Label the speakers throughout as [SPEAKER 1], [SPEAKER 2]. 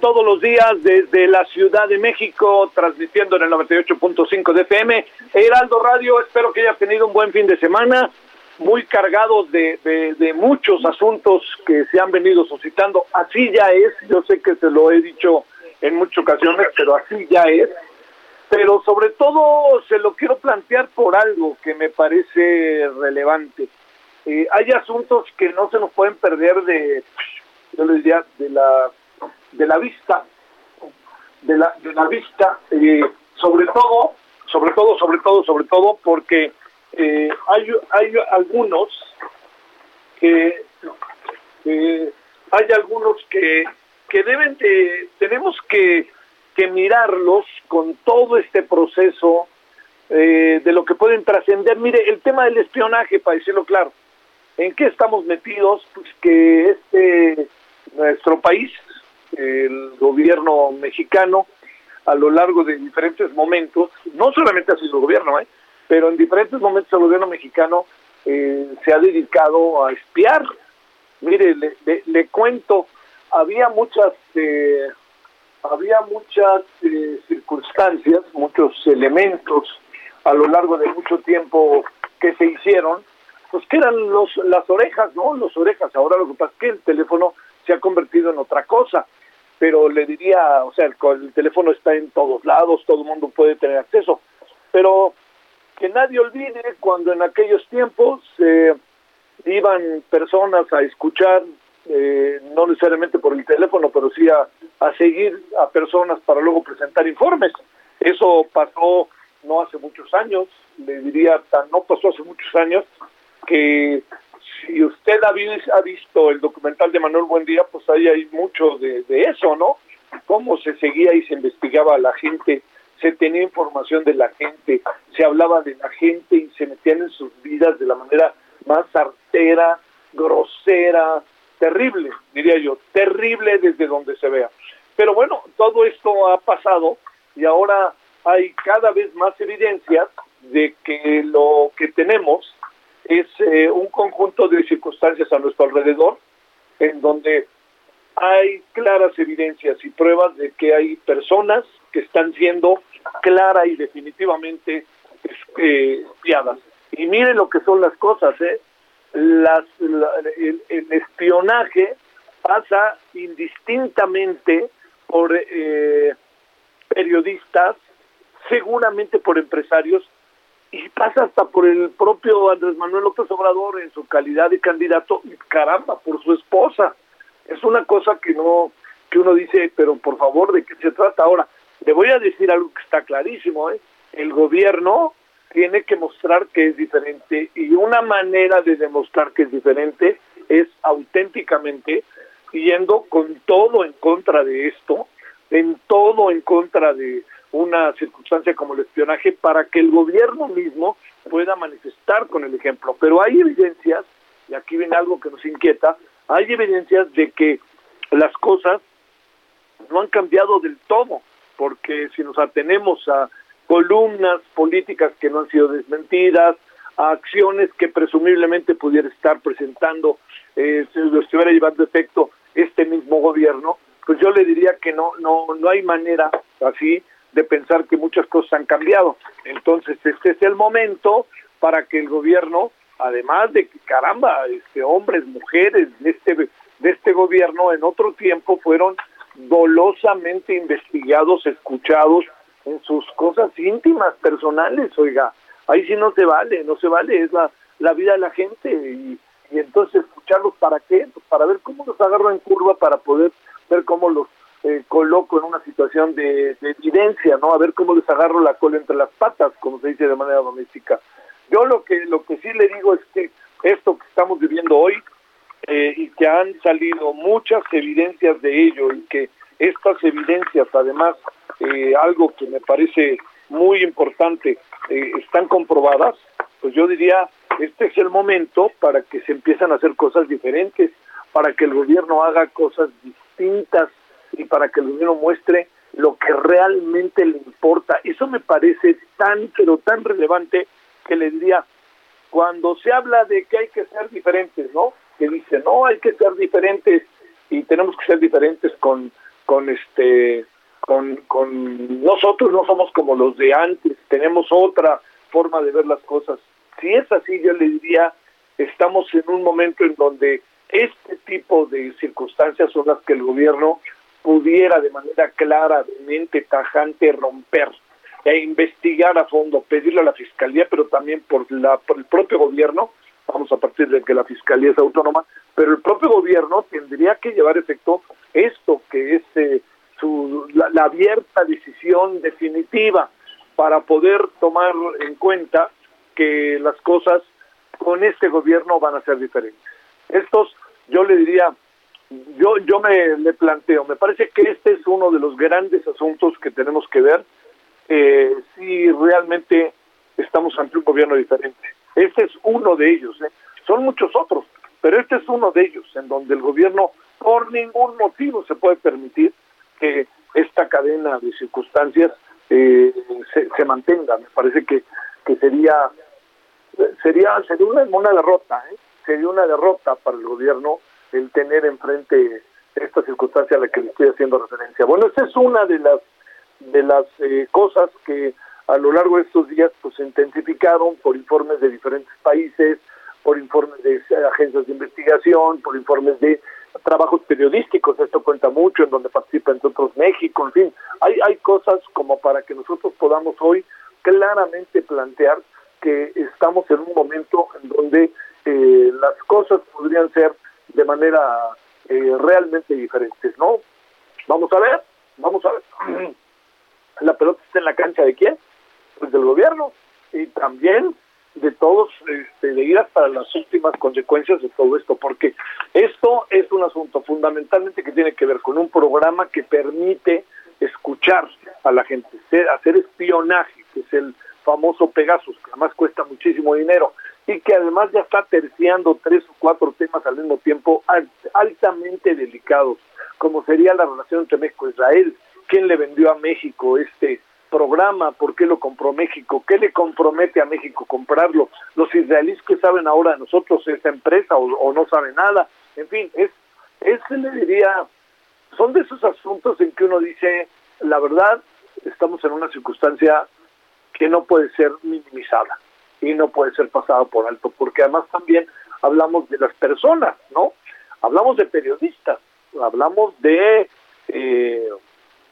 [SPEAKER 1] Todos los días desde la Ciudad de México, transmitiendo en el 98.5 de FM, Heraldo Radio, espero que haya tenido un buen fin de semana, muy cargados de muchos asuntos que se han venido suscitando, así ya es, yo sé que se lo he dicho en muchas ocasiones, pero así ya es, pero sobre todo se lo quiero plantear por algo que me parece relevante. Eh, hay asuntos que no se nos pueden perder de, yo les diría, de la, de la vista, de la, de la vista, eh, sobre todo, sobre todo, sobre todo, sobre todo, porque eh, hay, hay algunos que, hay algunos que, que deben de, tenemos que, que mirarlos con todo este proceso eh, de lo que pueden trascender. Mire, el tema del espionaje, para decirlo claro, ¿En qué estamos metidos? Pues que este nuestro país, el gobierno mexicano, a lo largo de diferentes momentos, no solamente ha sido el gobierno, ¿eh? pero en diferentes momentos el gobierno mexicano eh, se ha dedicado a espiar. Mire, le, le, le cuento, había muchas, eh, había muchas eh, circunstancias, muchos elementos a lo largo de mucho tiempo que se hicieron pues que eran los, las orejas, ¿no? Las orejas. Ahora lo que pasa es que el teléfono se ha convertido en otra cosa. Pero le diría, o sea, el, el teléfono está en todos lados, todo el mundo puede tener acceso. Pero que nadie olvide cuando en aquellos tiempos eh, iban personas a escuchar, eh, no necesariamente por el teléfono, pero sí a, a seguir a personas para luego presentar informes. Eso pasó no hace muchos años, le diría, no pasó hace muchos años, que si usted ha, visto el documental de Manuel Buendía, pues ahí hay mucho de, de, eso, ¿no? Cómo se seguía y se investigaba a la gente, se tenía información de la gente, se hablaba de la gente y se metían en sus vidas de la manera más artera, grosera, terrible, diría yo, terrible desde donde se vea. Pero bueno, todo esto ha pasado y ahora hay cada vez más evidencias de que lo que tenemos es eh, un conjunto de circunstancias a nuestro alrededor en donde hay claras evidencias y pruebas de que hay personas que están siendo clara y definitivamente eh, espiadas. Y miren lo que son las cosas, ¿eh? Las, el, espionaje pasa indistintamente por eh, periodistas, seguramente por empresarios y pasa hasta por el propio Andrés Manuel López Obrador en su calidad de candidato y caramba, por su esposa. Es una cosa que no, que uno dice, pero por favor, ¿de qué se trata ahora? Le voy a decir algo que está clarísimo, ¿eh? El gobierno tiene que mostrar que es diferente y una manera de demostrar que es diferente es auténticamente yendo con todo en contra de esto, en todo en contra de una circunstancia como el espionaje para que el gobierno mismo pueda manifestar con el ejemplo. Pero hay evidencias, y aquí viene algo que nos inquieta, hay evidencias de que las cosas no han cambiado del todo, porque si nos atenemos a columnas políticas que no han sido desmentidas, a acciones que presumiblemente pudiera estar presentando, eh, si lo estuviera llevando efecto este mismo gobierno, pues yo le diría que no, no, no hay manera así de pensar que muchas cosas han cambiado. Entonces, este es el momento para que el gobierno, además de que, caramba, este, hombres, mujeres de este, de este gobierno en otro tiempo fueron dolosamente investigados, escuchados en sus cosas íntimas, personales, oiga, ahí sí no se vale, no se vale, es la, la vida de la gente y, entonces escucharlos para qué, pues para ver cómo los agarro en curva, para poder ver cómo los eh, coloco en una situación de, evidencia, ¿no? A ver cómo les agarro la cola entre las patas, como se dice de manera doméstica. Yo lo que lo que sí le digo es que esto que estamos viviendo hoy eh, y que han salido muchas evidencias de ello y que estas evidencias, además, eh, algo que me parece muy importante, están comprobadas, pues yo diría, este es el momento para que se empiezan a hacer cosas diferentes, para que el gobierno haga cosas distintas y para que el gobierno muestre lo que realmente le importa. Eso me parece tan, pero tan relevante que le diría, cuando se habla de que hay que ser diferentes, ¿no? Que dice, no, hay que ser diferentes y tenemos que ser diferentes con, con este, con, con nosotros no somos como los de antes, tenemos otra forma de ver las cosas. Si es así, yo le diría, estamos en un momento en donde este tipo de circunstancias son las que el gobierno pudiera de manera claramente tajante romper e investigar a fondo, pedirle a la fiscalía, pero también por, la, por el propio gobierno, vamos a partir de que la fiscalía es autónoma, pero el propio gobierno tendría que llevar efecto esto que es eh, su, la, abierta decisión definitiva para poder tomar en cuenta que las cosas con este gobierno van a ser diferentes. Estos, yo le diría, yo, yo me le planteo, me parece que este es uno de los grandes asuntos que tenemos que ver eh, si realmente estamos ante un gobierno diferente. Este es uno de ellos, ¿eh? son muchos otros, pero este es uno de ellos, en donde el gobierno por ningún motivo se puede permitir que esta cadena de circunstancias eh, se, se, mantenga. Me parece que, que sería sería sería una, una derrota, ¿eh? sería una derrota para el gobierno el tener enfrente esta circunstancia a la que le estoy haciendo referencia. Bueno, esta es una de las de las eh, cosas que a lo largo de estos días pues se intensificaron por informes de diferentes países, por informes de agencias de investigación, por informes de trabajos periodísticos, esto cuenta mucho, en donde participa entre otros México, en fin, hay, hay cosas como para que nosotros podamos hoy claramente plantear que estamos en un momento en donde eh, las cosas podrían ser de manera eh, realmente diferentes, ¿no? Vamos a ver, vamos a ver. La pelota está en la cancha de quién? Pues del gobierno y también de todos, este, de ir hasta las últimas consecuencias de todo esto, porque esto es un asunto fundamentalmente que tiene que ver con un programa que permite escuchar a la gente, hacer espionaje, que es el famoso Pegasus, que además cuesta muchísimo dinero, y que además ya está terciando tres o cuatro al mismo tiempo altamente delicados, como sería la relación entre México e Israel, quién le vendió a México este programa, por qué lo compró México, qué le compromete a México comprarlo, los israelíes que saben ahora de nosotros esta empresa o, no saben nada, en fin, es, es, le diría, son de esos asuntos en que uno dice, la verdad, estamos en una circunstancia que no puede ser minimizada y no puede ser pasada por alto, porque además también hablamos de las personas, ¿no? Hablamos de periodistas, hablamos de eh,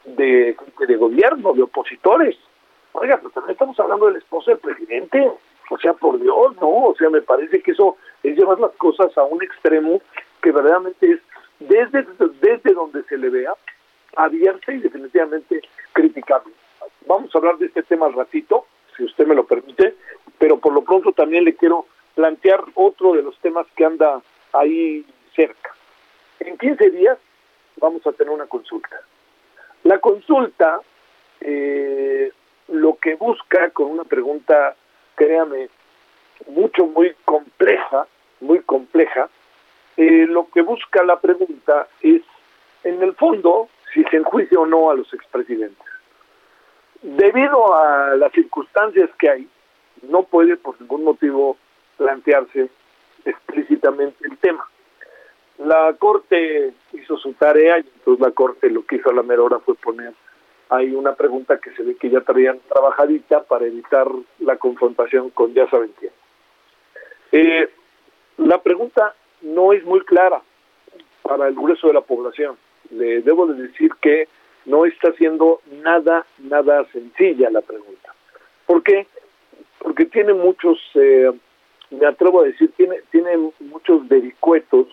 [SPEAKER 1] de, gobierno, de opositores. Oiga, pero también estamos hablando del esposo del presidente. O sea, por Dios, ¿no? O sea, me parece que eso es llevar las cosas a un extremo que verdaderamente es desde, desde donde se le vea abierta y definitivamente criticable. Vamos a hablar de este tema al ratito, si usted me lo permite, pero por lo pronto también le quiero plantear otro de los temas que anda ahí cerca. En 15 días vamos a tener una consulta. La consulta eh, lo que busca con una pregunta, créame, mucho, muy compleja, muy compleja, eh, lo que busca la pregunta es, en el fondo, si se enjuicia o no a los expresidentes. Debido a las circunstancias que hay, no puede por ningún motivo plantearse explícitamente el tema. La Corte hizo su tarea y entonces la Corte lo que hizo a la mera hora fue poner ahí una pregunta que se ve que ya traían trabajadita para evitar la confrontación con ya saben quién. Eh, la pregunta no es muy clara para el grueso de la población. Le debo de decir que no está siendo nada, nada sencilla la pregunta. ¿Por qué? Porque tiene muchos, eh, me atrevo a decir, tiene, tiene muchos vericuetos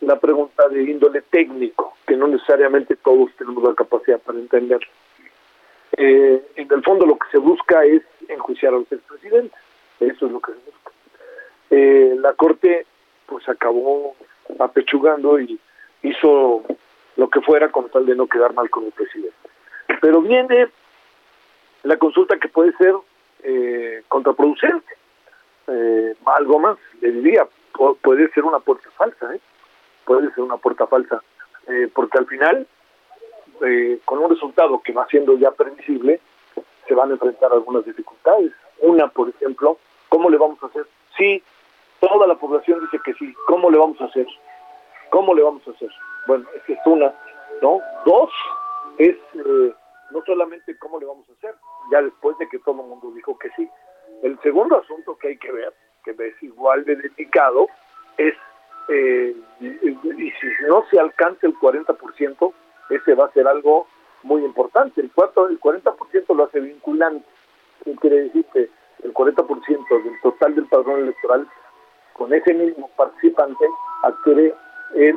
[SPEAKER 1] la pregunta de índole técnico, que no necesariamente todos tenemos la capacidad para entender. Eh, en el fondo lo que se busca es enjuiciar a los expresidentes, eso es lo que se busca. Eh, la Corte pues acabó apechugando y hizo lo que fuera con tal de no quedar mal con el presidente. Pero viene la consulta que puede ser eh, contraproducente. Algo más, le diría, puede ser una puerta falsa, ¿eh? puede ser una puerta falsa, eh, porque al final, eh, con un resultado que va siendo ya previsible, se van a enfrentar algunas dificultades. Una, por ejemplo, ¿cómo le vamos a hacer? Sí, toda la población dice que sí, ¿cómo le vamos a hacer? ¿Cómo le vamos a hacer? Bueno, esa es una, ¿no? Dos, es eh, no solamente cómo le vamos a hacer, ya después de que todo el mundo dijo que sí. Segundo asunto que hay que ver, que es igual de delicado, es eh, y, si no se alcanza el 40%, ese va a ser algo muy importante. El, cuarto, el 40% lo hace vinculante. ¿Qué quiere decir que el 40% del total del padrón electoral, con ese mismo participante, adquiere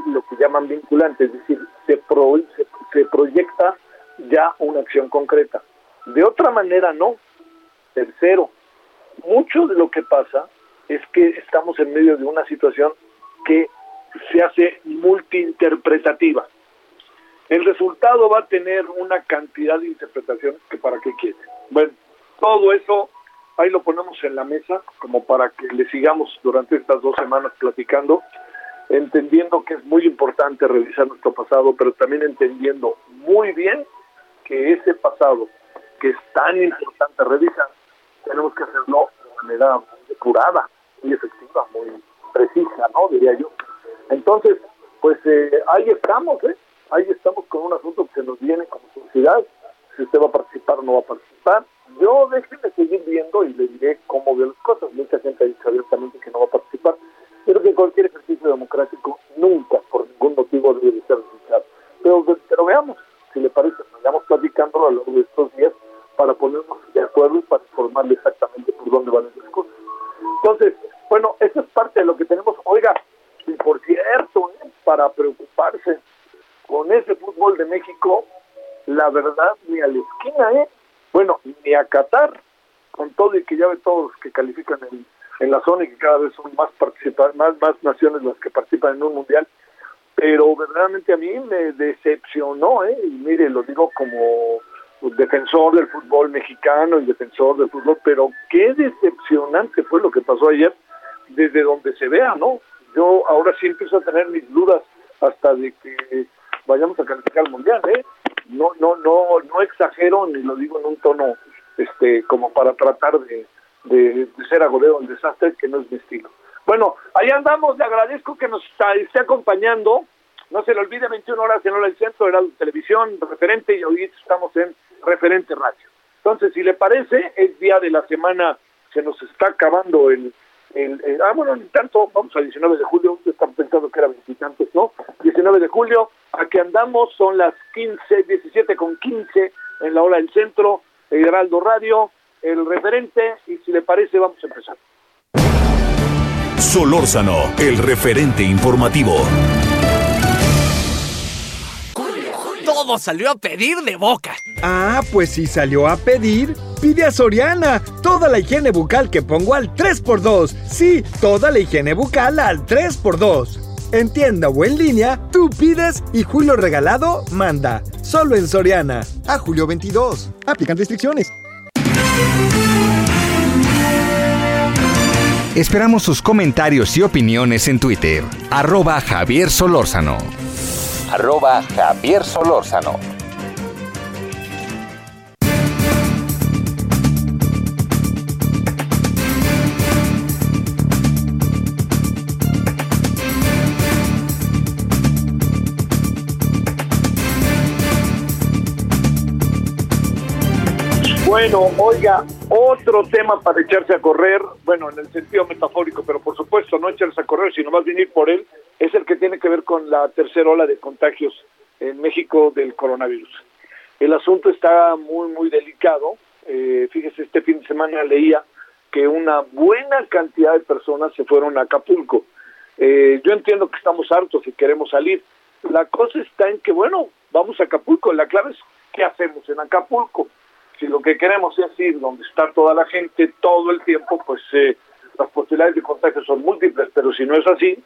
[SPEAKER 1] lo que llaman vinculante, es decir, se, se, se proyecta ya una acción concreta. De otra manera, no. Tercero, mucho de lo que pasa es que estamos en medio de una situación que se hace multiinterpretativa. El resultado va a tener una cantidad de interpretaciones que para qué quiere. Bueno, todo eso ahí lo ponemos en la mesa como para que le sigamos durante estas dos semanas platicando, entendiendo que es muy importante revisar nuestro pasado, pero también entendiendo muy bien que ese pasado que es tan importante revisar, tenemos que hacerlo manera depurada y efectiva, muy precisa, ¿no? Diría yo. Entonces, pues eh, ahí estamos, ¿eh? Ahí estamos con un asunto que nos viene como sociedad. Si usted va a participar o no va a participar. Yo déjeme seguir viendo y le diré cómo veo las cosas. Mucha gente ha dicho abiertamente para preocuparse con ese fútbol de México, la verdad, ni a la esquina, ¿eh? Bueno, ni a Qatar, con todo y que ya ve todos los que califican en, en la zona y que cada vez son más, más, más naciones las que participan en un mundial, pero verdaderamente a mí me decepcionó, ¿eh? Y mire, lo digo como defensor del fútbol mexicano y defensor del fútbol, pero qué decepcionante fue lo que pasó ayer desde donde se vea, ¿no? Yo ahora sí empiezo a tener mis dudas hasta de que vayamos a calificar al mundial, ¿eh? No, no, no, no exagero ni lo digo en un tono, este, como para tratar de, de, ser agoreo el desastre, que no es mi estilo. Bueno, ahí andamos, le agradezco que nos esté acompañando. No se le olvide, 21 horas en hora del centro, era televisión, referente, y hoy estamos en referente radio. Entonces, si le parece, es día de la semana, se nos está acabando el, el, ah, bueno, ni tanto, vamos a 19 de julio, están pensando que era veintitantos, ¿no? 19 de julio, aquí andamos, son las 15, 17 con 15 en la hora del centro, Heraldo Radio, el referente, y si le parece, vamos a empezar.
[SPEAKER 2] Solórzano, el referente informativo.
[SPEAKER 3] Todo salió a pedir de boca.
[SPEAKER 4] Ah, pues si salió a pedir, pide a Soriana. Toda la higiene bucal que pongo al 3x2. Sí, toda la higiene bucal al 3x2. En tienda o en línea, tú pides y Julio Regalado manda. Solo en Soriana. A julio 22. Aplican restricciones.
[SPEAKER 5] Esperamos sus comentarios y opiniones en Twitter. Arroba Javier Solórzano. Arroba Javier Solórzano.
[SPEAKER 1] Bueno, oiga, otro tema para echarse a correr, bueno, en el sentido metafórico, pero por supuesto no echarse a correr, sino más venir por él, es el que tiene que ver con la tercera ola de contagios en México del coronavirus. El asunto está muy, muy delicado. Eh, fíjese, este fin de semana leía que una buena cantidad de personas se fueron a Acapulco. Eh, yo entiendo que estamos hartos y queremos salir. La cosa está en que, bueno, vamos a Acapulco. La clave es qué hacemos en Acapulco si lo que queremos es ir donde está toda la gente todo el tiempo, pues eh, las posibilidades de contagio son múltiples, pero si no es así,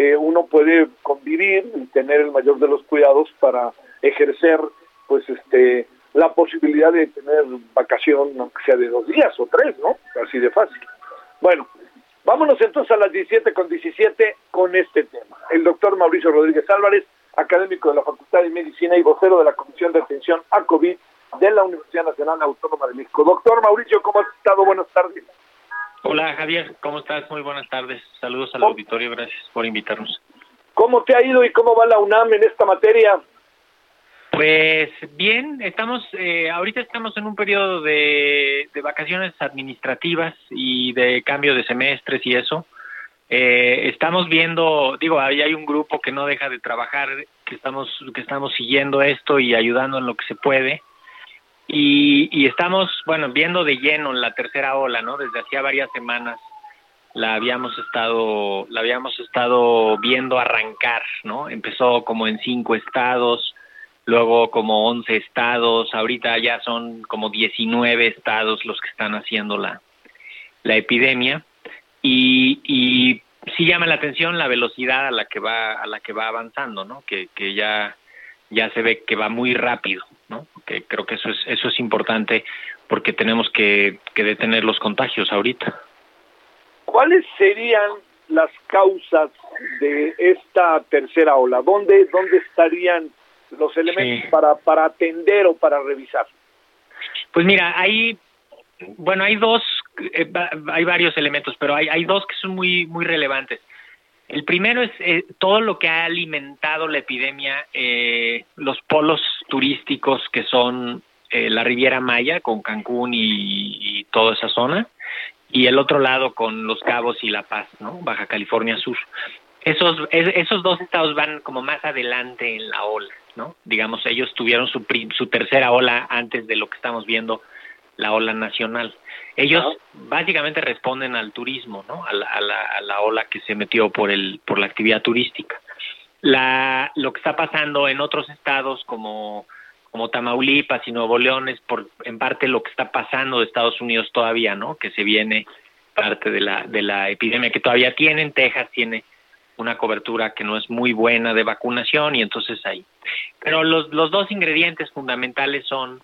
[SPEAKER 1] eh, uno puede convivir y tener el mayor de los cuidados para ejercer, pues, este, la posibilidad de tener vacación, aunque sea de dos días o tres, ¿no? Así de fácil. Bueno, vámonos entonces a las 17 con 17 con este tema. El doctor Mauricio Rodríguez Álvarez, académico de la Facultad de Medicina y vocero de la Comisión de Atención a COVID de la Universidad Nacional Autónoma de México. Doctor Mauricio, ¿cómo has estado? Buenas tardes.
[SPEAKER 6] Hola Javier, ¿cómo estás? Muy buenas tardes. Saludos al auditorio, gracias por invitarnos.
[SPEAKER 1] ¿Cómo te ha ido y cómo va la UNAM en esta materia?
[SPEAKER 6] Pues bien, estamos, eh, ahorita estamos en un periodo de, vacaciones administrativas y de cambio de semestres y eso. Eh, estamos viendo, digo, ahí hay un grupo que no deja de trabajar, que estamos, que estamos siguiendo esto y ayudando en lo que se puede. Y, estamos, bueno, viendo de lleno la tercera ola, ¿no? Desde hacía varias semanas la habíamos estado, la habíamos estado viendo arrancar, ¿no? Empezó como en cinco estados, luego como once estados, ahorita ya son como diecinueve estados los que están haciendo la, la epidemia y, y sí llama la atención la velocidad a la que va a la que va avanzando, ¿no? Que, que ya ya se ve que va muy rápido, ¿no? Que creo que eso es eso es importante porque tenemos que, detener los contagios ahorita.
[SPEAKER 1] ¿Cuáles serían las causas de esta tercera ola? ¿Dónde dónde estarían los elementos para para atender o para revisar?
[SPEAKER 6] Pues mira, hay bueno, hay dos eh, hay varios elementos, pero hay hay dos que son muy muy relevantes. El primero es eh, todo lo que ha alimentado la epidemia, eh, los polos turísticos que son eh, la Riviera Maya con Cancún y, toda esa zona, y el otro lado con Los Cabos y La Paz, ¿no? Baja California Sur. Esos, esos dos estados van como más adelante en la ola, ¿no? Digamos, ellos tuvieron su, su tercera ola antes de lo que estamos viendo, la ola nacional. Ellos básicamente responden al turismo, ¿no? A la, ola que se metió por el por la actividad turística. La, lo que está pasando en otros estados como como Tamaulipas y Nuevo León es por en parte lo que está pasando de Estados Unidos todavía, ¿no? Que se viene parte de la de la epidemia que todavía tienen Texas tiene una cobertura que no es muy buena de vacunación y entonces ahí. Pero los los dos ingredientes fundamentales son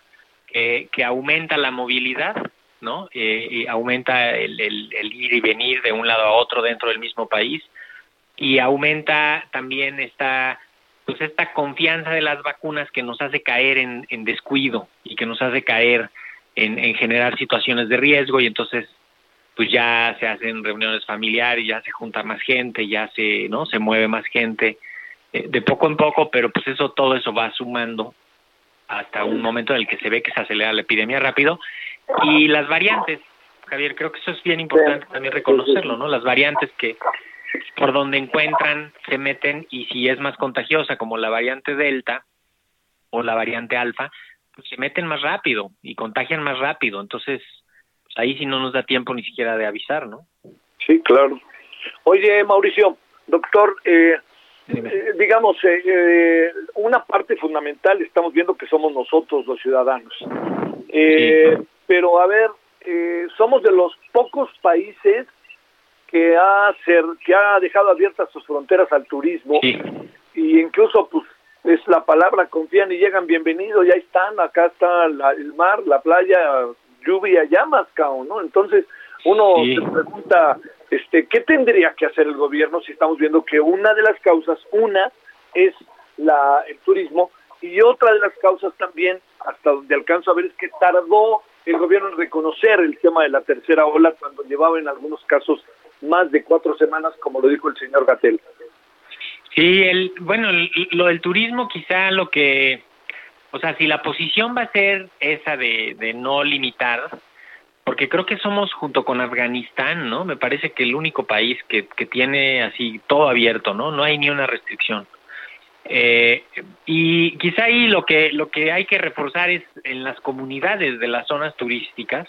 [SPEAKER 6] que, que aumenta la movilidad ¿no? Eh, aumenta el, el, ir y venir de un lado a otro dentro del mismo país. Y aumenta también esta pues esta confianza de las vacunas que nos hace caer en, descuido y que nos hace caer en, en, generar situaciones de riesgo. Y entonces pues ya se hacen reuniones familiares, ya se junta más gente, ya se no se mueve más gente eh, de poco en poco, pero pues eso todo eso va sumando hasta un momento en el que se ve que se acelera la epidemia rápido y las variantes, Javier, creo que eso es bien importante también reconocerlo, ¿no? Las variantes que por donde encuentran se meten y si es más contagiosa como la variante Delta o la variante Alfa, pues se meten más rápido y contagian más rápido, entonces pues ahí sí no nos da tiempo ni siquiera de avisar, ¿no?
[SPEAKER 1] Sí, claro. Oye, Mauricio, doctor, eh, eh, digamos, eh, eh, una parte fundamental estamos viendo que somos nosotros los ciudadanos. Pero a ver, somos de los pocos países que ha, ser, que ha dejado abiertas sus fronteras al turismo y incluso pues es la palabra confían y llegan bienvenidos, ya están, acá está el mar, la playa, lluvia, llamas, cao, ¿no? Entonces uno se pregunta, este, ¿qué tendría que hacer el gobierno si estamos viendo que una de las causas, una es la, el turismo y otra de las causas también, hasta donde alcanzo a ver, es que tardó el gobierno en reconocer el tema de la tercera ola cuando llevaba en algunos casos más de cuatro semanas, como lo dijo el señor Gatel.
[SPEAKER 6] Sí, el, bueno, lo del turismo quizá lo que, o sea, si la posición va a ser esa de, de no limitar, porque creo que somos junto con Afganistán, ¿no? Me parece que el único país que, que tiene así todo abierto, ¿no? No hay ni una restricción. Eh, y quizá ahí lo que lo que hay que reforzar es en las comunidades de las zonas turísticas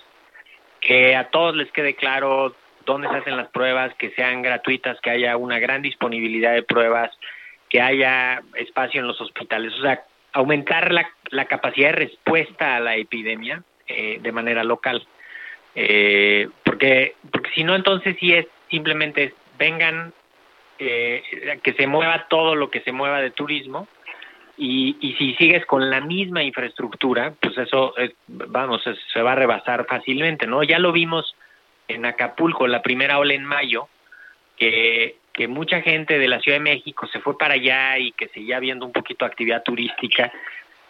[SPEAKER 6] que a todos les quede claro dónde se hacen las pruebas, que sean gratuitas, que haya una gran disponibilidad de pruebas, que haya espacio en los hospitales, o sea, aumentar la, la capacidad de respuesta a la epidemia eh, de manera local eh, porque porque si no entonces sí es simplemente vengan eh, que se mueva todo lo que se mueva de turismo y, y si sigues con la misma infraestructura pues eso vamos se va a rebasar fácilmente no ya lo vimos en Acapulco la primera ola en mayo que que mucha gente de la Ciudad de México se fue para allá y que seguía viendo un poquito actividad turística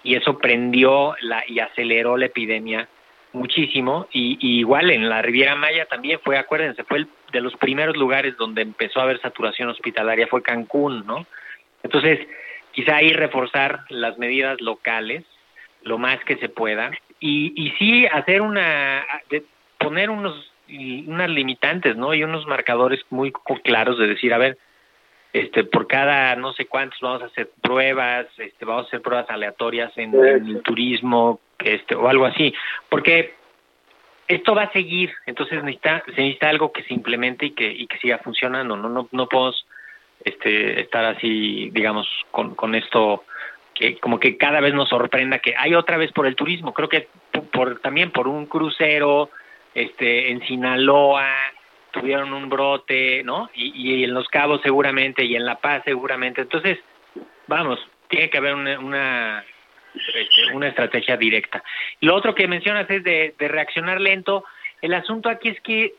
[SPEAKER 6] y eso prendió la y aceleró la epidemia muchísimo y, igual en la Riviera Maya también fue, acuérdense, fue el, de los primeros lugares donde empezó a haber saturación hospitalaria fue Cancún, ¿no? Entonces, quizá ahí reforzar las medidas locales lo más que se pueda y, y sí hacer una, de poner unos unas limitantes, ¿no? Y unos marcadores muy claros de decir, a ver, este por cada no sé cuántos vamos a hacer pruebas, este vamos a hacer pruebas aleatorias en, en el turismo, este o algo así, porque esto va a seguir, entonces necesita, se necesita algo que se implemente y que, y que siga funcionando, no, no, no podemos este, estar así, digamos, con, con esto que como que cada vez nos sorprenda que hay otra vez por el turismo, creo que por, también por un crucero, este, en Sinaloa, tuvieron un brote, ¿no? Y, y en Los Cabos seguramente, y en La Paz seguramente, entonces, vamos, tiene que haber una, una este, una estrategia directa. Lo otro que mencionas es de, reaccionar lento. El asunto aquí es que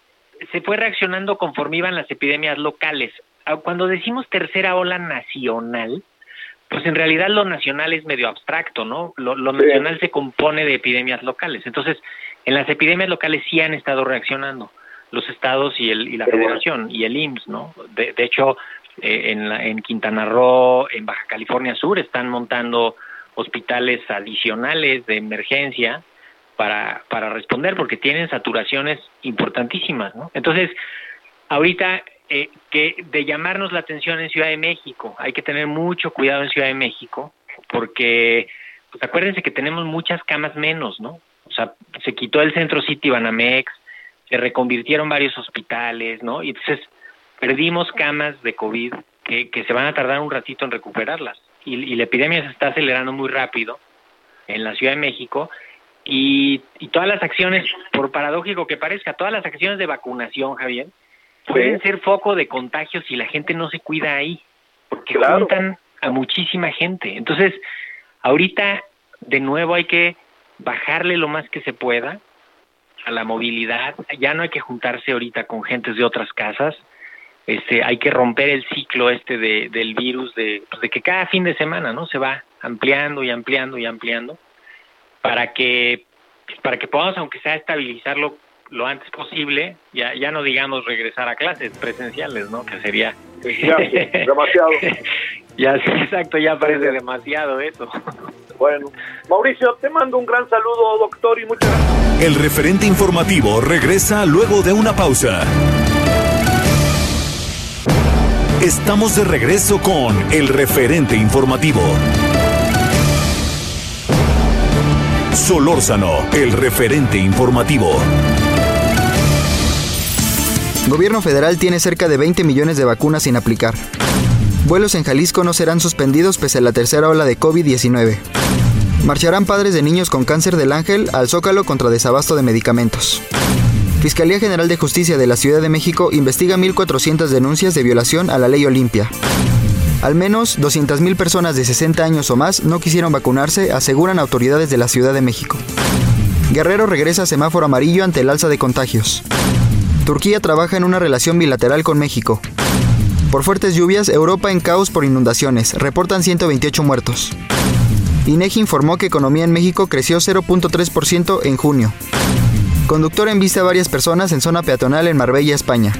[SPEAKER 6] se fue reaccionando conforme iban las epidemias locales. Ah, cuando decimos tercera ola nacional, pues en realidad lo nacional es medio abstracto, ¿no? Lo, nacional se compone de epidemias locales. Entonces, en las epidemias locales sí han estado reaccionando los estados y, el, y la federación y el IMSS, ¿no? De, hecho, eh, en, en Quintana Roo, en Baja California Sur, están montando hospitales adicionales de emergencia para, para responder porque tienen saturaciones importantísimas, ¿no? Entonces, ahorita eh, que de llamarnos la atención en Ciudad de México, hay que tener mucho cuidado en Ciudad de México porque pues acuérdense que tenemos muchas camas menos, ¿no? O sea, se quitó el Centro City Banamex, se reconvirtieron varios hospitales, ¿no? Y entonces perdimos camas de COVID que, que se van a tardar un ratito en recuperarlas y, la epidemia se está acelerando muy rápido en la Ciudad de México y, y todas las acciones, por paradójico que parezca, todas las acciones de vacunación, Javier, pueden ser foco de contagio si la gente no se cuida ahí, porque juntan a muchísima gente. Entonces, ahorita de nuevo hay que bajarle lo más que se pueda a la movilidad. Ya no hay que juntarse ahorita con gentes de otras casas. Este, hay que romper el ciclo este de, del virus de, pues, de que cada fin de semana, ¿no? Se va ampliando y ampliando y ampliando para que para que podamos aunque sea estabilizarlo lo antes posible, ya ya no digamos regresar a clases presenciales, ¿no? Que sería
[SPEAKER 1] demasiado.
[SPEAKER 6] ya sí, exacto, ya parece demasiado eso.
[SPEAKER 1] Bueno, Mauricio, te mando un gran saludo, doctor, y muchas gracias.
[SPEAKER 2] El referente informativo regresa luego de una pausa. Estamos de regreso con el referente informativo. Solórzano, el referente informativo.
[SPEAKER 7] Gobierno federal tiene cerca de 20 millones de vacunas sin aplicar. Vuelos en Jalisco no serán suspendidos pese a la tercera ola de COVID-19. Marcharán padres de niños con cáncer del ángel al Zócalo contra desabasto de medicamentos. Fiscalía General de Justicia de la Ciudad de México investiga 1.400 denuncias de violación a la ley Olimpia. Al menos 200.000 personas de 60 años o más no quisieron vacunarse, aseguran autoridades de la Ciudad de México. Guerrero regresa a semáforo amarillo ante el alza de contagios. Turquía trabaja en una relación bilateral con México. Por fuertes lluvias, Europa en caos por inundaciones. Reportan 128 muertos. INEGI informó que economía en México creció 0.3% en junio. Conductor envista a varias personas en zona peatonal en Marbella, España.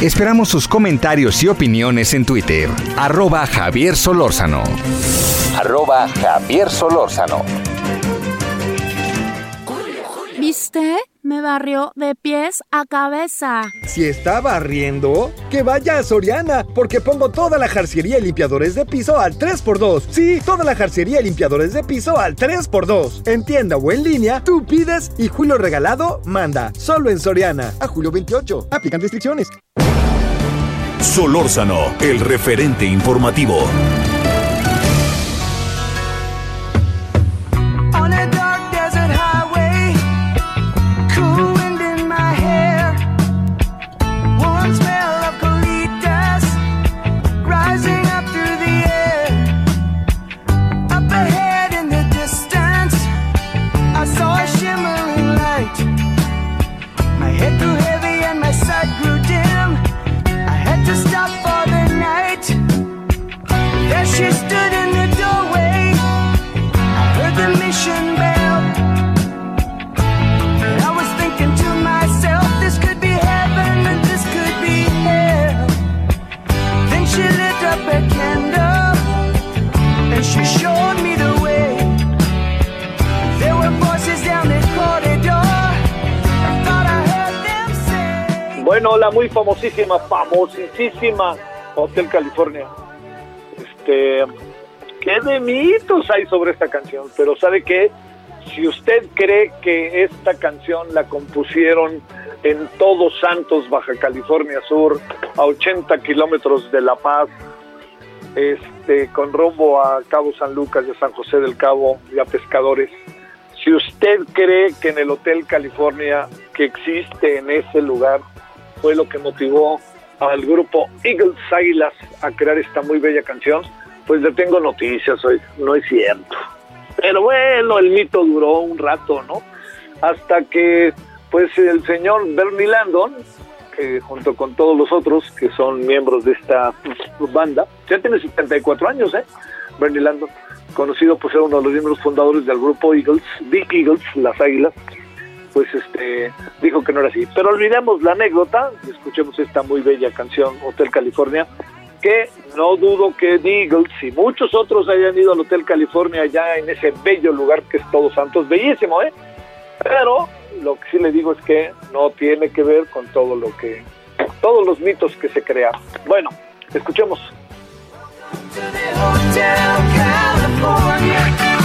[SPEAKER 5] Esperamos sus comentarios y opiniones en Twitter. Arroba Javier Solórzano. Arroba Javier Solórzano.
[SPEAKER 8] ¿Viste? Me barrió de pies a cabeza.
[SPEAKER 4] Si está barriendo, que vaya a Soriana, porque pongo toda la jarciería y limpiadores de piso al 3x2. Sí, toda la jarciería y limpiadores de piso al 3x2. En tienda o en línea, tú pides y Julio Regalado manda. Solo en Soriana. A julio 28. Aplican restricciones.
[SPEAKER 2] Solórzano, el referente informativo.
[SPEAKER 1] La muy famosísima, famosísima Hotel California. Este, qué de mitos hay sobre esta canción, pero ¿sabe qué? Si usted cree que esta canción la compusieron en Todos Santos, Baja California Sur, a 80 kilómetros de La Paz, este, con rumbo a Cabo San Lucas y a San José del Cabo y a Pescadores, si usted cree que en el Hotel California que existe en ese lugar fue lo que motivó al grupo Eagles Águilas a crear esta muy bella canción, pues le tengo noticias hoy, no es cierto. Pero bueno, el mito duró un rato, ¿no? Hasta que pues el señor Bernie Landon, que junto con todos los otros que son miembros de esta banda, ya tiene 74 años, ¿eh? Bernie Landon, conocido por ser uno de los miembros fundadores del grupo Eagles, Big Eagles, las Águilas, pues este dijo que no era así. Pero olvidemos la anécdota, escuchemos esta muy bella canción Hotel California, que no dudo que Eagles y muchos otros hayan ido al Hotel California allá en ese bello lugar que es Todos Santos, bellísimo, ¿eh? Pero lo que sí le digo es que no tiene que ver con todo lo que, todos los mitos que se crearon. Bueno, escuchemos.
[SPEAKER 9] Hotel California.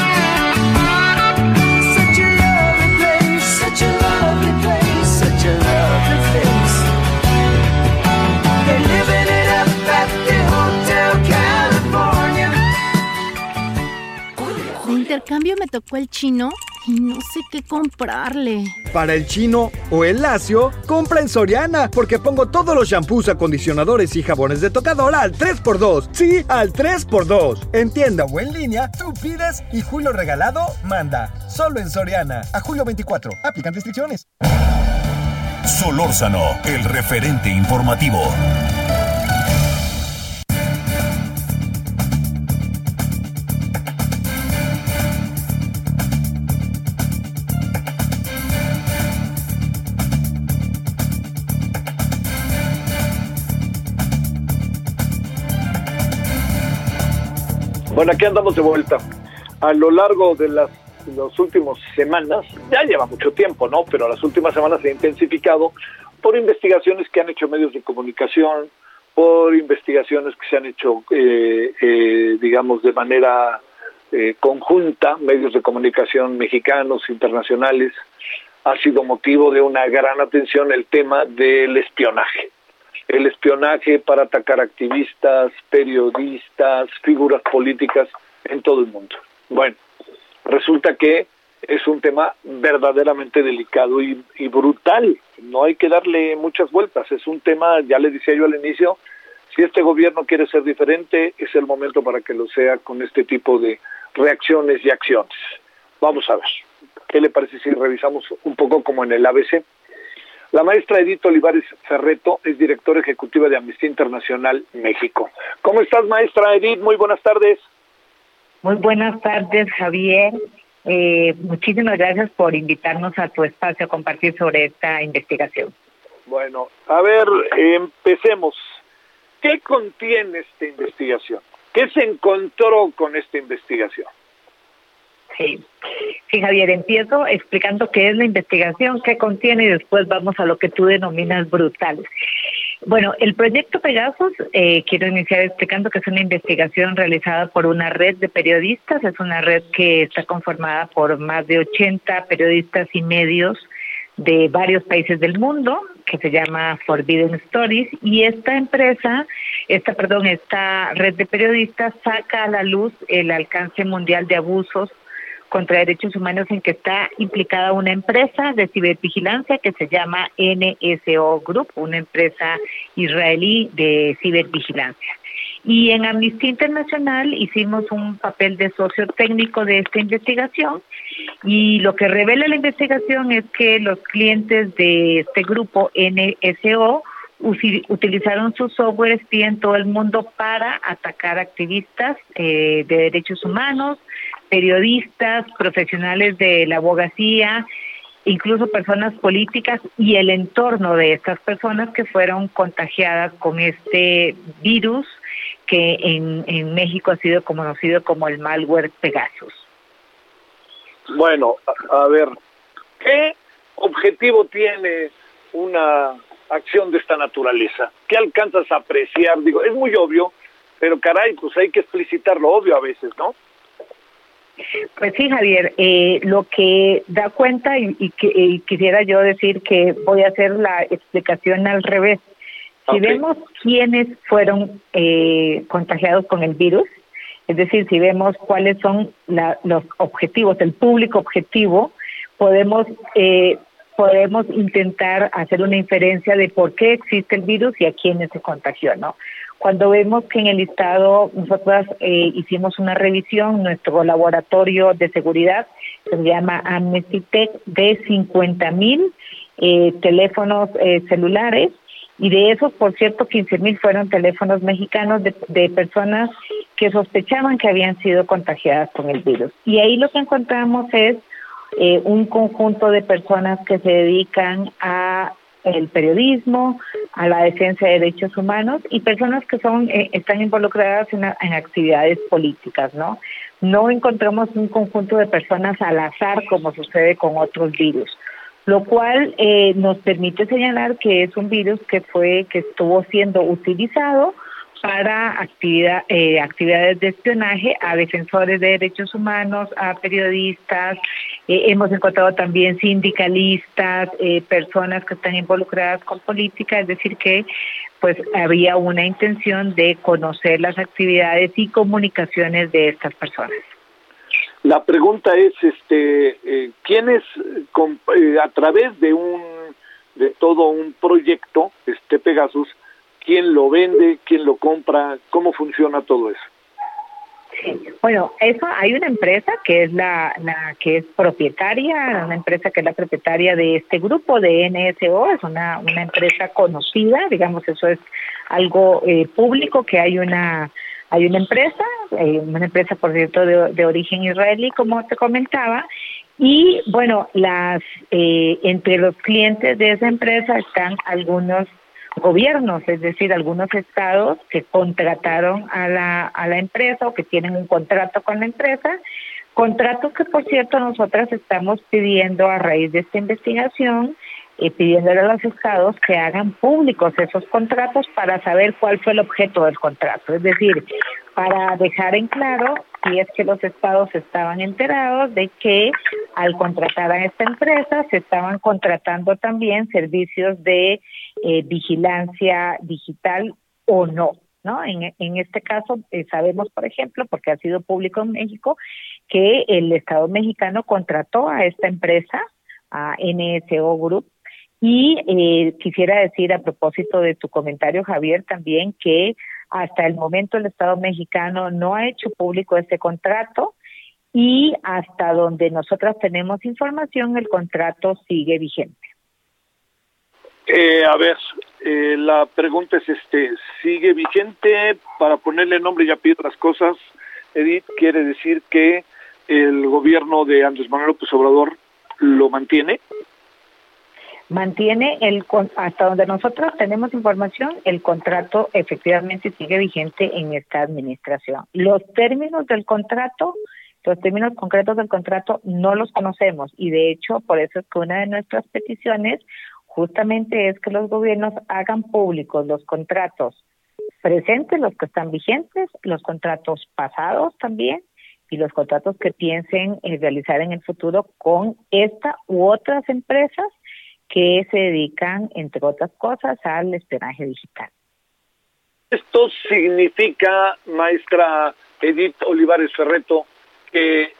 [SPEAKER 8] Intercambio me tocó el chino Y no sé qué comprarle.
[SPEAKER 4] Para el chino o el lacio, compra en Soriana, porque pongo todos los shampoos, acondicionadores y jabones de tocador al 3x2. Sí, al 3x2. En tienda o en línea, tú pides y Julio Regalado manda. Solo en Soriana. A julio 24. Aplican restricciones.
[SPEAKER 2] Solórzano, el referente informativo.
[SPEAKER 1] Bueno, aquí andamos de vuelta. A lo largo de las, las últimas semanas, ya lleva mucho tiempo, ¿no? Pero las últimas semanas se ha intensificado por investigaciones que han hecho medios de comunicación, por investigaciones que se han hecho, eh, eh, digamos, de manera eh, conjunta, medios de comunicación mexicanos, internacionales, ha sido motivo de una gran atención el tema del espionaje el espionaje para atacar activistas, periodistas, figuras políticas en todo el mundo. Bueno, resulta que es un tema verdaderamente delicado y, brutal. No hay que darle muchas vueltas. Es un tema, ya le decía yo al inicio, si este gobierno quiere ser diferente, es el momento para que lo sea con este tipo de reacciones y acciones. Vamos a ver. ¿Qué le parece si revisamos un poco como en el ABC? La maestra Edith Olivares Ferreto es directora ejecutiva de Amnistía Internacional México. ¿Cómo estás, maestra Edith? Muy buenas tardes.
[SPEAKER 10] Muy buenas tardes, Javier. Eh, muchísimas gracias por invitarnos a tu espacio a compartir sobre esta investigación.
[SPEAKER 1] Bueno, a ver, empecemos. ¿Qué contiene esta investigación? ¿Qué se encontró con esta investigación?
[SPEAKER 10] Sí. sí, Javier, empiezo explicando qué es la investigación, qué contiene y después vamos a lo que tú denominas brutales. Bueno, el proyecto Pegasus, eh, quiero iniciar explicando que es una investigación realizada por una red de periodistas, es una red que está conformada por más de 80 periodistas y medios de varios países del mundo, que se llama Forbidden Stories, y esta empresa, esta, perdón, esta red de periodistas saca a la luz el alcance mundial de abusos contra derechos humanos en que está implicada una empresa de cibervigilancia que se llama NSO Group, una empresa israelí de cibervigilancia. Y en Amnistía Internacional hicimos un papel de socio técnico de esta investigación y lo que revela la investigación es que los clientes de este grupo NSO utilizaron su software espía en todo el mundo para atacar activistas eh, de derechos humanos, periodistas, profesionales de la abogacía, incluso personas políticas y el entorno de estas personas que fueron contagiadas con este virus que en, México ha sido conocido como el malware Pegasus.
[SPEAKER 1] Bueno, a, a ver, ¿qué objetivo tiene una acción de esta naturaleza? ¿Qué alcanzas a apreciar? Digo, es muy obvio, pero caray, pues hay que explicitarlo obvio a veces, ¿no?
[SPEAKER 10] Pues sí, Javier, eh, lo que da cuenta y, y, que, y, quisiera yo decir que voy a hacer la explicación al revés. Si okay. vemos quiénes fueron eh, contagiados con el virus, es decir, si vemos cuáles son la, los objetivos, el público objetivo, podemos eh, podemos intentar hacer una inferencia de por qué existe el virus y a quiénes se contagió, ¿no? Cuando vemos que en el listado nosotros eh, hicimos una revisión, nuestro laboratorio de seguridad se llama Amnesty Tech de 50 mil eh, teléfonos eh, celulares y de esos, por cierto, 15 mil fueron teléfonos mexicanos de, de personas que sospechaban que habían sido contagiadas con el virus. Y ahí lo que encontramos es eh, un conjunto de personas que se dedican a el periodismo, a la defensa de derechos humanos y personas que son eh, están involucradas en, actividades políticas, ¿no? No encontramos un conjunto de personas al azar como sucede con otros virus, lo cual eh, nos permite señalar que es un virus que fue que estuvo siendo utilizado para actividad, eh, actividades de espionaje a defensores de derechos humanos, a periodistas, eh, hemos encontrado también sindicalistas, eh, personas que están involucradas con política, es decir, que pues había una intención de conocer las actividades y comunicaciones de estas personas.
[SPEAKER 1] La pregunta es, este, ¿quiénes a través de un de todo un proyecto, este Pegasus, quién lo vende, quién lo compra, cómo funciona todo eso?
[SPEAKER 10] Bueno, eso hay una empresa que es la, la que es propietaria, una empresa que es la propietaria de este grupo de NSO, es una, una empresa conocida, digamos, eso es algo eh, público que hay una hay una empresa, eh, una empresa por cierto de, de origen israelí, como te comentaba, y bueno, las eh, entre los clientes de esa empresa están algunos gobiernos, es decir, algunos estados que contrataron a la, a la empresa o que tienen un contrato con la empresa, contratos que por cierto nosotras estamos pidiendo a raíz de esta investigación, eh, pidiéndole a los estados que hagan públicos esos contratos para saber cuál fue el objeto del contrato, es decir, para dejar en claro si es que los estados estaban enterados de que al contratar a esta empresa se estaban contratando también servicios de eh, vigilancia digital o no. ¿No? En, este caso eh, sabemos, por ejemplo, porque ha sido público en México, que el Estado mexicano contrató a esta empresa, a NSO Group, y eh, quisiera decir a propósito de tu comentario, Javier, también que hasta el momento el Estado mexicano no ha hecho público este contrato y hasta donde nosotras tenemos información, el contrato sigue vigente.
[SPEAKER 1] Eh, a ver, eh, la pregunta es, este, ¿sigue vigente? Para ponerle nombre y apellido a las cosas, Edith, quiere decir que el gobierno de Andrés Manuel López Obrador lo mantiene.
[SPEAKER 10] Mantiene el hasta donde nosotros tenemos información, el contrato efectivamente sigue vigente en esta administración. Los términos del contrato, los términos concretos del contrato no los conocemos y de hecho por eso es que una de nuestras peticiones justamente es que los gobiernos hagan públicos los contratos presentes, los que están vigentes, los contratos pasados también y los contratos que piensen eh, realizar en el futuro con esta u otras empresas que se dedican, entre otras cosas, al espionaje digital.
[SPEAKER 1] Esto significa, maestra Edith Olivares Ferreto, que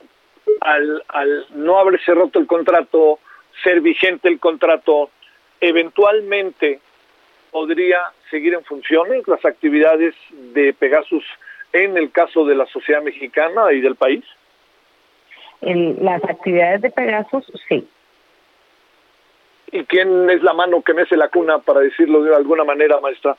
[SPEAKER 1] al, al no haberse roto el contrato, ser vigente el contrato, eventualmente podría seguir en funciones las actividades de Pegasus en el caso de la sociedad mexicana y del país.
[SPEAKER 10] El- las actividades de Pegasus, sí.
[SPEAKER 1] ¿Y quién es la mano que mece la cuna, para decirlo de alguna manera, maestra?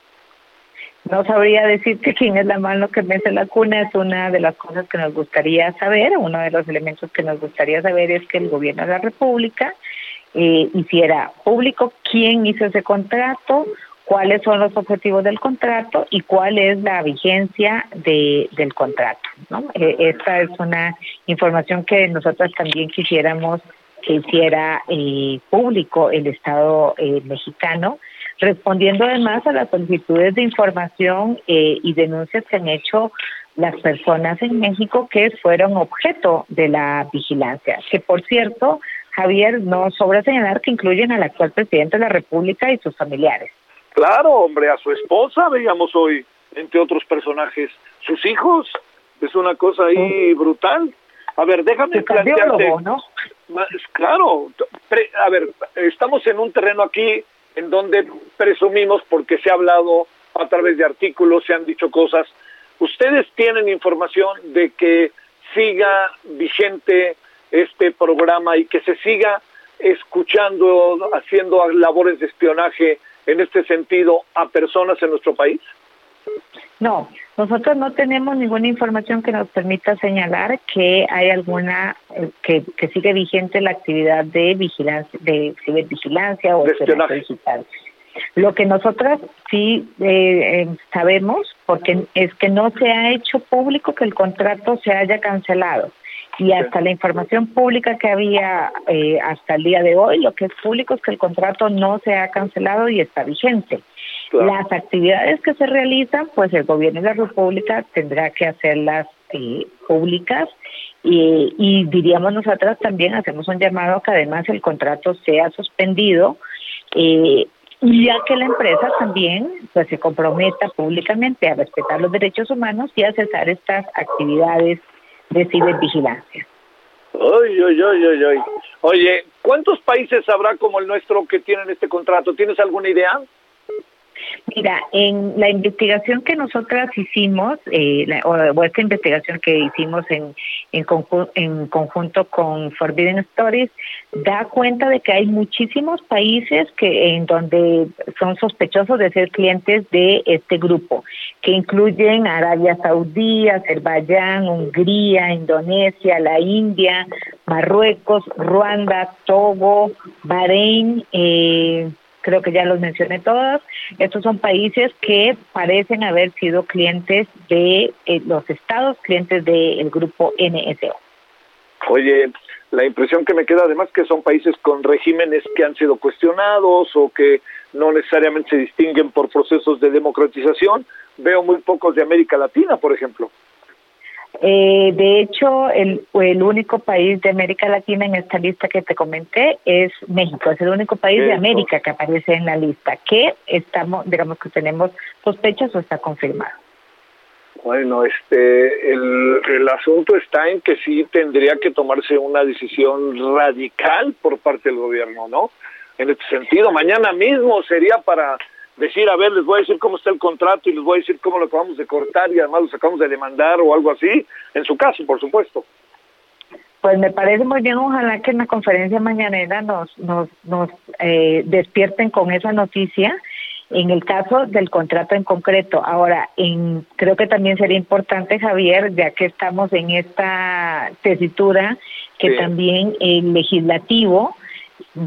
[SPEAKER 10] No sabría decirte quién es la mano que mece la cuna, es una de las cosas que nos gustaría saber, uno de los elementos que nos gustaría saber es que el gobierno de la República eh, hiciera público quién hizo ese contrato, cuáles son los objetivos del contrato y cuál es la vigencia de, del contrato. ¿no? Eh, esta es una información que nosotros también quisiéramos que hiciera eh, público el Estado eh, mexicano, respondiendo además a las solicitudes de información eh, y denuncias que han hecho las personas en México que fueron objeto de la vigilancia. Que por cierto, Javier, no sobra señalar que incluyen al actual presidente de la República y sus familiares.
[SPEAKER 1] Claro, hombre, a su esposa veíamos hoy, entre otros personajes, sus hijos, es una cosa ahí brutal. A ver, déjame
[SPEAKER 10] Su
[SPEAKER 1] plantearte.
[SPEAKER 10] ¿no?
[SPEAKER 1] Claro, pre- a ver, estamos en un terreno aquí en donde presumimos, porque se ha hablado a través de artículos, se han dicho cosas. ¿Ustedes tienen información de que siga vigente este programa y que se siga escuchando, haciendo labores de espionaje en este sentido a personas en nuestro país?
[SPEAKER 10] No, nosotros no tenemos ninguna información que nos permita señalar que hay alguna eh, que, que sigue vigente la actividad de vigilancia, de cibervigilancia o
[SPEAKER 1] De
[SPEAKER 10] espionaje digital. Lo que nosotras sí eh, eh, sabemos, porque es que no se ha hecho público que el contrato se haya cancelado. Y hasta la información pública que había eh, hasta el día de hoy, lo que es público es que el contrato no se ha cancelado y está vigente. Las actividades que se realizan, pues el gobierno de la República tendrá que hacerlas eh, públicas y, y diríamos nosotras también hacemos un llamado a que además el contrato sea suspendido eh, y ya que la empresa también pues se comprometa públicamente a respetar los derechos humanos y a cesar estas actividades de cibervigilancia.
[SPEAKER 1] Oye, ¿cuántos países habrá como el nuestro que tienen este contrato? ¿Tienes alguna idea?
[SPEAKER 10] Mira, en la investigación que nosotras hicimos, eh, la- o, esta investigación que hicimos en, en conjunto con Forbidden Stories, da cuenta de que hay muchísimos países que en donde son sospechosos de ser clientes de este grupo, que incluyen Arabia Saudí, Azerbaiyán, Hungría, Indonesia, la India, Marruecos, Ruanda, Togo, Bahrein, eh, creo que ya los mencioné todos. Estos son países que parecen haber sido clientes de eh, los estados, clientes del grupo NSO.
[SPEAKER 1] Oye, la impresión que me queda además que son países con regímenes que han sido cuestionados o que no necesariamente se distinguen por procesos de democratización. Veo muy pocos de América Latina, por ejemplo.
[SPEAKER 10] Eh, de hecho, el, el único país de América Latina en esta lista que te comenté es México. Es el único país de. América que aparece en la lista, que estamos, digamos que tenemos sospechas o está confirmado.
[SPEAKER 1] Bueno, este, el, el asunto está en que sí tendría que tomarse una decisión radical por parte del gobierno, ¿no? En este sentido, mañana mismo sería para decir, a ver, les voy a decir cómo está el contrato y les voy a decir cómo lo acabamos de cortar y además los acabamos de demandar o algo así, en su caso, por supuesto.
[SPEAKER 10] Pues me parece muy bien, ojalá que en la conferencia mañanera nos, nos, nos eh, despierten con esa noticia en el caso del contrato en concreto. Ahora, en, creo que también sería importante, Javier, ya que estamos en esta tesitura, que
[SPEAKER 11] Sí.
[SPEAKER 10] también el legislativo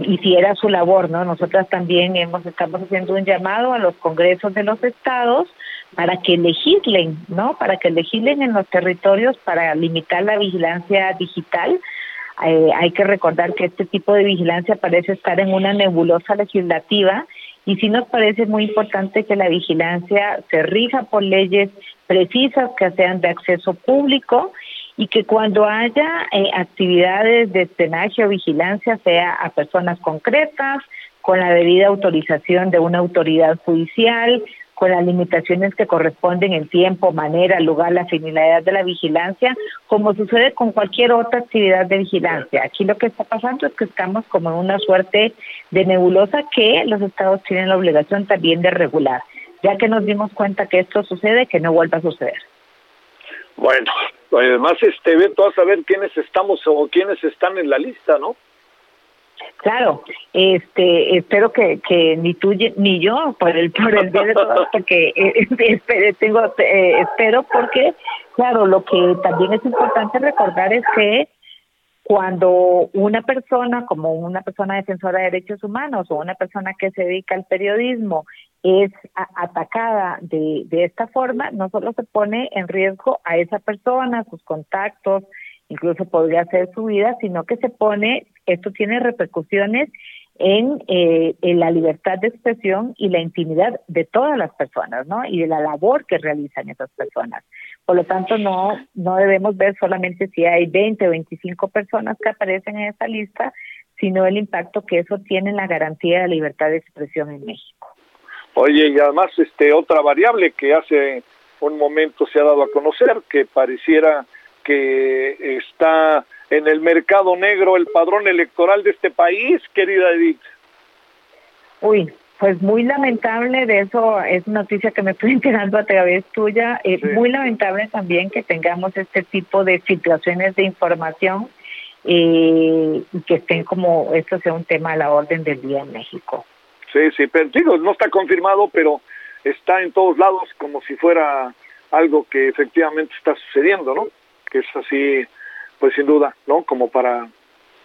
[SPEAKER 10] hiciera su labor, ¿no? Nosotras también hemos estamos haciendo un llamado a los congresos de los estados para que legislen, ¿no? Para que legislen en los territorios para limitar la vigilancia digital. Eh, hay que recordar que este tipo de vigilancia parece estar en una nebulosa legislativa y sí nos parece muy importante que la vigilancia se rija por leyes precisas que sean de acceso público y que cuando haya eh, actividades de espionaje o vigilancia sea a personas concretas, con la debida autorización de una autoridad judicial, con las limitaciones que corresponden en tiempo, manera, lugar, la finalidad de la vigilancia, como sucede con cualquier otra actividad de vigilancia. Aquí lo que está pasando es que estamos como en una suerte de nebulosa que los estados tienen la obligación también de regular, ya que nos dimos cuenta que esto sucede, que no vuelva a suceder.
[SPEAKER 1] Bueno, además, este, ve a saber quiénes estamos o quiénes están en la lista, ¿no?
[SPEAKER 10] Claro, este, espero que, que ni tú ni yo, por el por el bien de todos, porque eh, espere, tengo, eh, espero porque, claro, lo que también es importante recordar es que cuando una persona, como una persona defensora de derechos humanos o una persona que se dedica al periodismo es atacada de, de esta forma, no solo se pone en riesgo a esa persona, sus contactos, incluso podría ser su vida, sino que se pone, esto tiene repercusiones en, eh, la libertad de expresión y la intimidad de todas las personas, ¿no? Y de la labor que realizan esas personas. Por lo tanto, no, no debemos ver solamente si hay 20 o 25 personas que aparecen en esa lista, sino el impacto que eso tiene en la garantía de la libertad de expresión en México.
[SPEAKER 1] Oye, y además, este, otra variable que hace un momento se ha dado a conocer, que pareciera que está en el mercado negro el padrón electoral de este país, querida Edith.
[SPEAKER 10] Uy, pues muy lamentable, de eso es noticia que me estoy enterando a través tuya, es muy lamentable también que tengamos este tipo de filtraciones de información eh, y que estén como esto sea un tema a la orden del día en México.
[SPEAKER 1] Sí, sí, pero digo, no está confirmado, pero está en todos lados como si fuera algo que efectivamente está sucediendo, ¿no? Que es así, pues sin duda, ¿no? Como para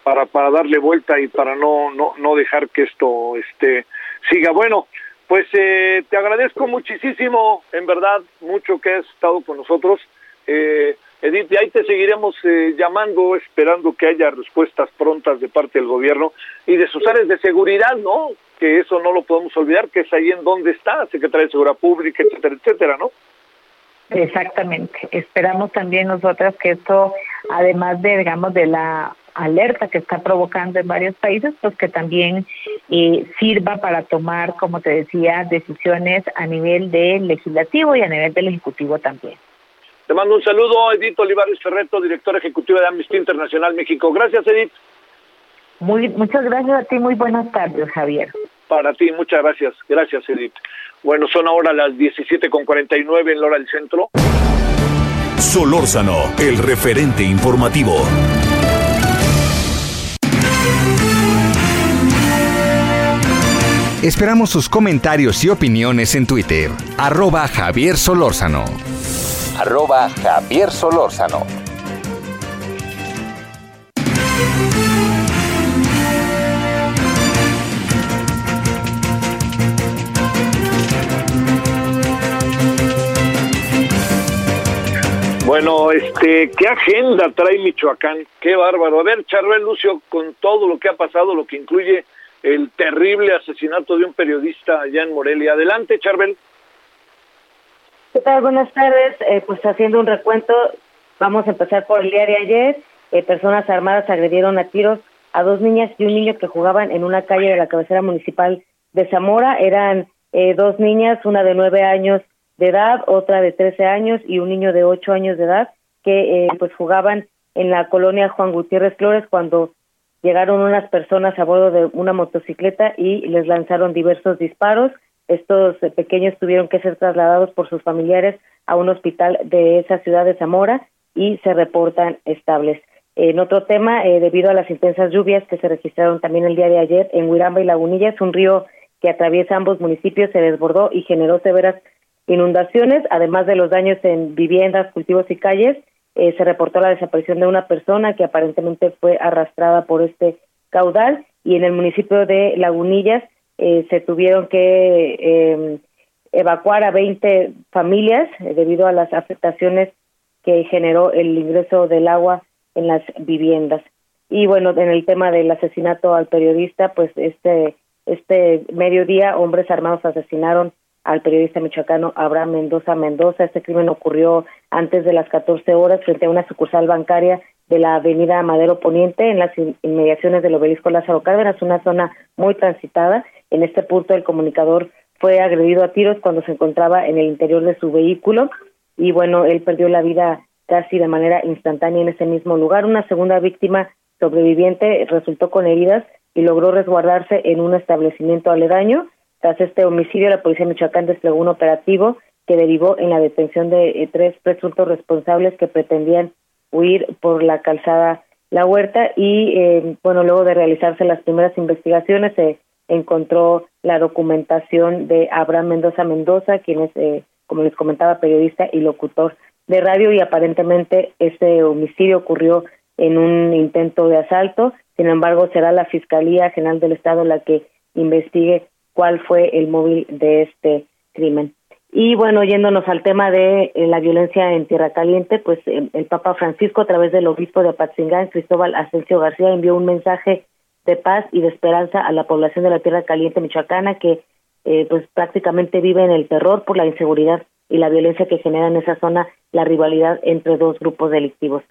[SPEAKER 1] para para darle vuelta y para no no no dejar que esto este siga. Bueno, pues eh, te agradezco muchísimo, en verdad, mucho que has estado con nosotros. Eh, Edith, ahí te seguiremos eh, llamando, esperando que haya respuestas prontas de parte del gobierno y de sus áreas de seguridad, ¿no? Que eso no lo podemos olvidar, que es ahí en donde está, Secretaría de Seguridad Pública, etcétera, etcétera, ¿no?
[SPEAKER 10] Exactamente. Esperamos también nosotras que esto, además de, digamos, de la alerta que está provocando en varios países, pues que también eh, sirva para tomar, como te decía, decisiones a nivel del legislativo y a nivel del ejecutivo también.
[SPEAKER 1] Te mando un saludo, Edith Olivares Ferreto, directora ejecutiva de Amnistía Internacional México. Gracias, Edith.
[SPEAKER 10] Muy, muchas gracias a ti, muy buenas tardes, Javier.
[SPEAKER 1] Para ti, muchas gracias. Gracias, Edith. Bueno, son ahora las 17.49 en la hora del centro.
[SPEAKER 2] Solórzano, el referente informativo.
[SPEAKER 5] Esperamos sus comentarios y opiniones en Twitter. Arroba Javier Solórzano. Arroba Javier Solórzano.
[SPEAKER 1] Bueno, este, ¿qué agenda trae Michoacán? Qué bárbaro. A ver, Charbel Lucio, con todo lo que ha pasado, lo que incluye el terrible asesinato de un periodista allá en Morelia. Adelante, Charbel.
[SPEAKER 11] ¿Qué tal? Buenas tardes. Eh, pues haciendo un recuento, vamos a empezar por el día de ayer. Eh, personas armadas agredieron a tiros a dos niñas y un niño que jugaban en una calle de la cabecera municipal de Zamora. Eran eh, dos niñas, una de nueve años de edad, otra de 13 años y un niño de 8 años de edad que eh, pues jugaban en la colonia Juan Gutiérrez Flores cuando llegaron unas personas a bordo de una motocicleta y les lanzaron diversos disparos. Estos eh, pequeños tuvieron que ser trasladados por sus familiares a un hospital de esa ciudad de Zamora y se reportan estables. En otro tema, eh, debido a las intensas lluvias que se registraron también el día de ayer en Huiramba y Lagunillas, un río que atraviesa ambos municipios se desbordó y generó severas inundaciones, además de los daños en viviendas, cultivos y calles, eh, se reportó la desaparición de una persona que aparentemente fue arrastrada por este caudal y en el municipio de Lagunillas eh, se tuvieron que eh, evacuar a 20 familias eh, debido a las afectaciones que generó el ingreso del agua en las viviendas. Y bueno, en el tema del asesinato al periodista, pues este este mediodía hombres armados asesinaron al periodista michoacano Abraham Mendoza Mendoza. Este crimen ocurrió antes de las 14 horas frente a una sucursal bancaria de la avenida Madero Poniente en las inmediaciones del obelisco Lázaro Cárdenas, una zona muy transitada. En este punto el comunicador fue agredido a tiros cuando se encontraba en el interior de su vehículo y bueno, él perdió la vida casi de manera instantánea en ese mismo lugar. Una segunda víctima sobreviviente resultó con heridas y logró resguardarse en un establecimiento aledaño tras este homicidio, la Policía de Michoacán desplegó un operativo que derivó en la detención de eh, tres presuntos responsables que pretendían huir por la calzada La Huerta y, eh, bueno, luego de realizarse las primeras investigaciones se encontró la documentación de Abraham Mendoza Mendoza, quien es, eh, como les comentaba, periodista y locutor de radio y aparentemente ese homicidio ocurrió en un intento de asalto. Sin embargo, será la Fiscalía General del Estado la que investigue cuál fue el móvil de este crimen. Y bueno, yéndonos al tema de eh, la violencia en Tierra Caliente, pues el, el, Papa Francisco, a través del obispo de Apatzingán, Cristóbal Asensio García, envió un mensaje de paz y de esperanza a la población de la Tierra Caliente michoacana que eh, pues prácticamente vive en el terror por la inseguridad y la violencia que genera en esa zona la rivalidad entre dos grupos delictivos.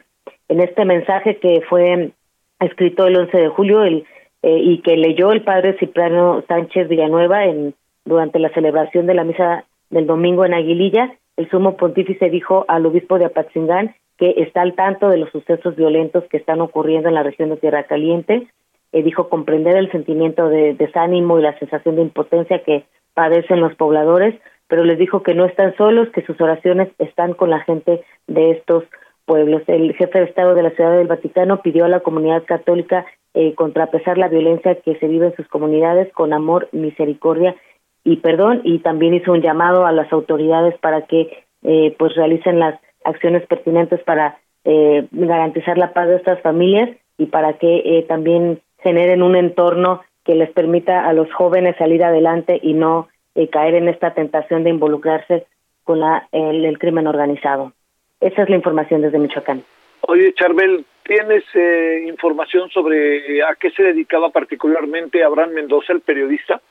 [SPEAKER 11] En este mensaje que fue escrito el 11 de julio, eh, y que leyó el padre Cipriano Sánchez Villanueva en, durante la celebración de la misa del domingo en Aguililla, el sumo pontífice dijo al obispo de Apatzingán que está al tanto de los sucesos violentos que están ocurriendo en la región de Tierra Caliente, eh, dijo comprender el sentimiento de desánimo y la sensación de impotencia que padecen los pobladores, pero les dijo que no están solos, que sus oraciones están con la gente de estos pueblos. El jefe de Estado de la Ciudad del Vaticano pidió a la comunidad católica eh, contrapesar la violencia que se vive en sus comunidades con amor, misericordia y perdón y también hizo un llamado a las autoridades para que eh, pues realicen las acciones pertinentes para eh, garantizar la paz de estas familias y para que eh, también generen un entorno que les permita a los jóvenes salir adelante y no eh, caer en esta tentación de involucrarse con la, el, el crimen organizado. Esa es la información desde Michoacán.
[SPEAKER 1] Oye, Charbel, ¿tienes eh, información sobre eh, a qué se dedicaba particularmente Abraham Mendoza, el periodista?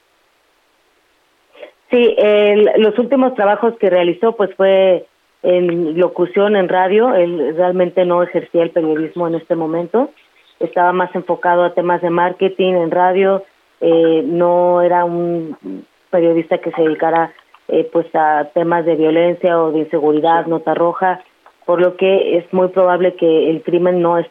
[SPEAKER 11] Sí, el, los últimos trabajos que realizó pues fue en locución en radio, él realmente no ejercía el periodismo en este momento, estaba más enfocado a temas de marketing en radio, eh, no era un periodista que se dedicara eh, pues a temas de violencia o de inseguridad, nota roja, por lo que es muy probable que el crimen no esté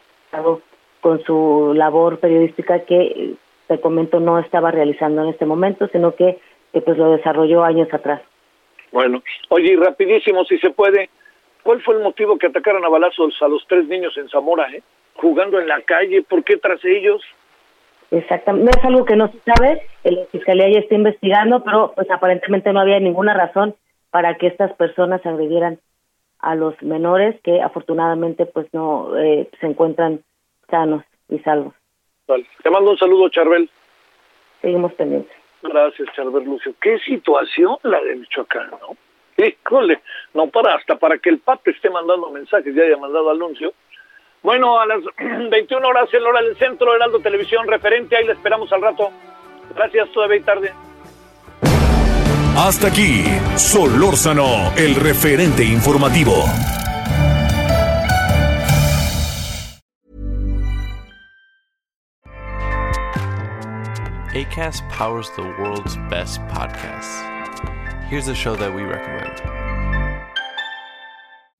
[SPEAKER 11] con su labor periodística que te comento no estaba realizando en este momento, sino que, que pues lo desarrolló años atrás.
[SPEAKER 1] Bueno, oye, y rapidísimo, si se puede, ¿cuál fue el motivo que atacaron a balazos a los tres niños en Zamora, eh? Jugando en la calle, ¿por qué tras ellos?
[SPEAKER 11] Exactamente, es algo que no se sabe, la fiscalía ya está investigando, pero pues aparentemente no había ninguna razón para que estas personas agredieran a los menores que afortunadamente pues no eh, se encuentran sanos y salvos.
[SPEAKER 1] Vale. Te mando un saludo, Charbel.
[SPEAKER 11] Seguimos pendientes.
[SPEAKER 1] Gracias, Charbel Lucio. Qué situación la de Michoacán, ¿no? Híjole, no para, hasta para que el Papa esté mandando mensajes, ya haya mandado anuncio. Bueno, a las 21 horas, el hora del centro, Heraldo Televisión, referente, ahí le esperamos al rato. Gracias, todavía tarde.
[SPEAKER 2] Hasta aquí, Solórzano, el referente informativo.
[SPEAKER 12] ACAST powers the world's best podcasts. Here's a show that we recommend.